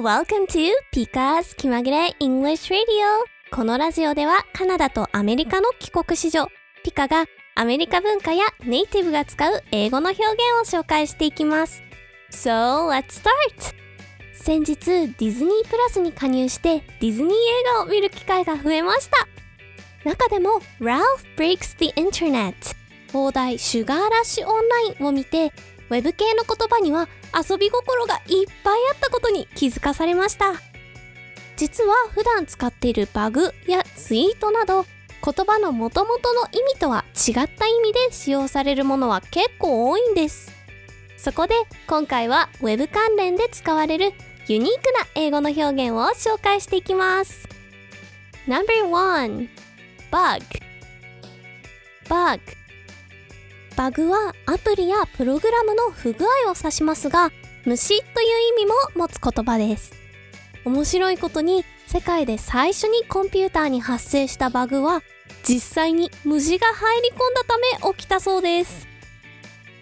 welcome to Pika's 気まぐれ English Radio. このラジオではカナダとアメリカの帰国子女ピカがアメリカ文化やネイティブが使う英語の表現を紹介していきます。So let's start! 先日ディズニープラスに加入してディズニー映画を見る機会が増えました。中でも Ralph Breaks the Internet 放題シュガーラッシュオンラインを見てウェブ系の言葉には遊び心がいっぱいあったことに気づかされました。実は普段使っているバグやツイートなど言葉の元々の意味とは違った意味で使用されるものは結構多いんです。そこで今回は Web 関連で使われるユニークな英語の表現を紹介していきます。No.1 Bug. Bug. バグはアプリやプログラムの不具合を指しますが虫という意味も持つ言葉です。面白いことに世界で最初にコンピューターに発生したバグは実際に虫が入り込んだため起きたそうです。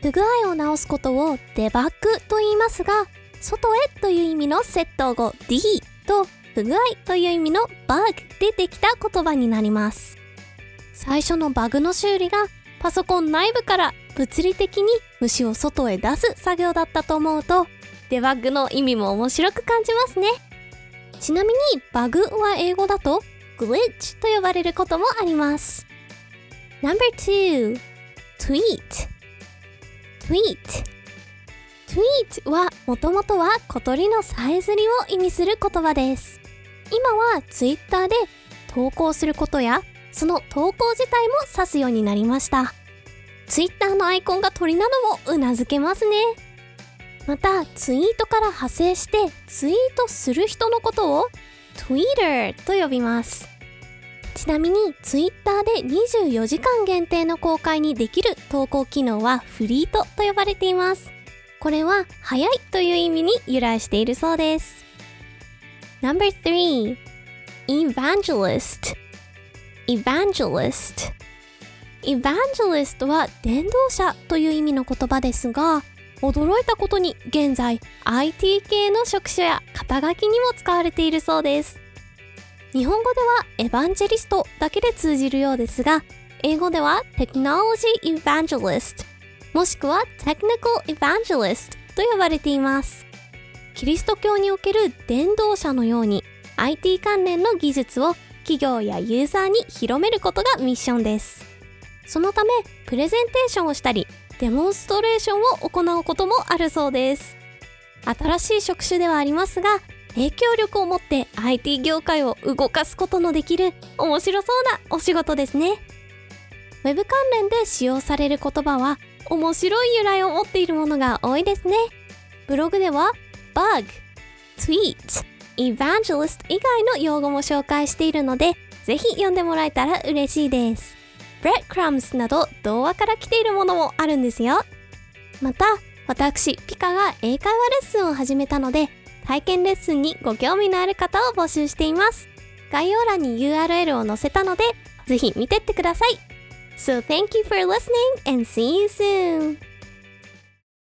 不具合を直すことをデバッグと言いますが外へという意味の窃盗語 D と不具合という意味の bug でできた言葉になります。最初のバグの修理がパソコン内部から物理的に虫を外へ出す作業だったと思うとデバッグの意味も面白く感じますね。ちなみにバグは英語だと glitch と呼ばれることもあります。No.2 tweet. Tweet. Tweet はもともとは小鳥のさえずりを意味する言葉です。今は Twitter で投稿することやその投稿自体も指すようになりました。Twitter のアイコンが鳥なのもうなずけますね。またツイートから派生してツイートする人のことを Twitter と呼びます。ちなみに Twitter で24時間限定の公開にできる投稿機能はフリートと呼ばれています。これは早いという意味に由来しているそうです。No.3 Evangelist. Evangelist. Evangelist は伝道者という意味の言葉ですが驚いたことに現在 IT 系の職種や肩書きにも使われているそうです。日本語ではエヴァンジェリストだけで通じるようですが英語では Technology Evangelist もしくは Technical Evangelist と呼ばれています。キリスト教における伝道者のように IT 関連の技術を企業やユーザーに広めることがミッションです。そのためプレゼンテーションをしたりデモンストレーションを行うこともあるそうです。新しい職種ではありますが影響力を持って IT 業界を動かすことのできる面白そうなお仕事ですね。Web 関連で使用される言葉は面白い由来を持っているものが多いですね。ブログでは bug, tweet, evangelist 以外の用語も紹介しているのでぜひ読んでもらえたら嬉しいです。Breadcrumbs など童話から来ているものもあるんですよ。また私ピカが英会話レッスンを始めたので体験レッスンにご興味のある方を募集しています。概要欄に URL を載せたのでぜひ見てってください。So thank you for listening and see you soon!